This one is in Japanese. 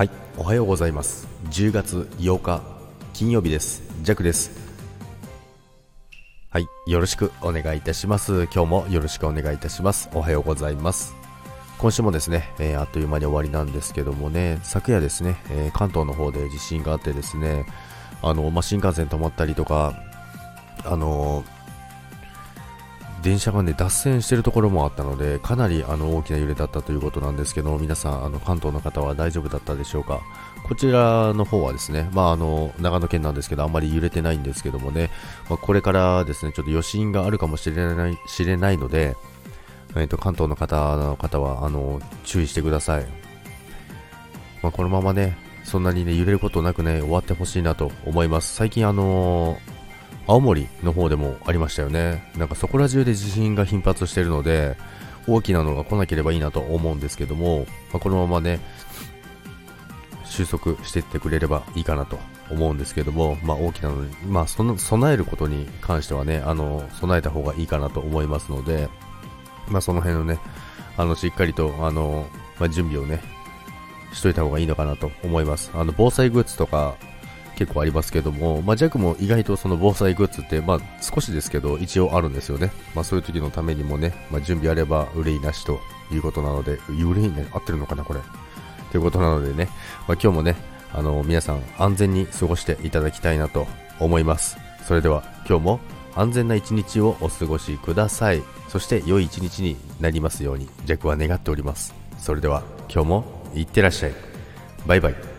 はいおはようございます。10月8日金曜日です。ジャックです。はいよろしくお願いいたします。今日もよろしくお願いいたします。おはようございます。今週もですね、えー、あっという間に終わりなんですけどもね昨夜ですね、えー、関東の方で地震があってですねあの、まあ、新幹線止まったりとかあのー電車がね脱線しているところもあったのでかなりあの大きな揺れだったということなんですけど皆さんあの関東の方は大丈夫だったでしょうか？こちらの方はですね、まあ、あの長野県なんですけどあんまり揺れてないんですけどもね、まあ、これからですねちょっと余震があるかもしれない知れないので、えーと、関東の方の方はあの注意してください、まあ、このままねそんなにね揺れることなくね終わってほしいなと思います。最近あのー青森の方でもありましたよね。なんかそこら中で地震が頻発しているので、大きなのが来なければいいなと思うんですけども、まあ、このままね、収束していってくれればいいかなと思うんですけども、まあ、大きなのに、まあ、その備えることに関してはね、あの、備えた方がいいかなと思いますので、まあ、その辺のね、あの、しっかりと、あの、まあ、準備をね、しといた方がいいのかなと思います。あの、防災グッズとか、結構ありますけども、まあ、弱も意外とその防災グッズって、まあ、少しですけど一応あるんですよね。まあ、そういう時のためにもね、まあ、準備あれば憂いなしということなので、憂いね、合ってるのかな、これ。ということなのでね、まあ、今日もね、あの、皆さん安全に過ごしていただきたいなと思います。それでは今日も安全な一日をお過ごしください。そして良い一日になりますように弱は願っております。それでは今日もいってらっしゃい。バイバイ。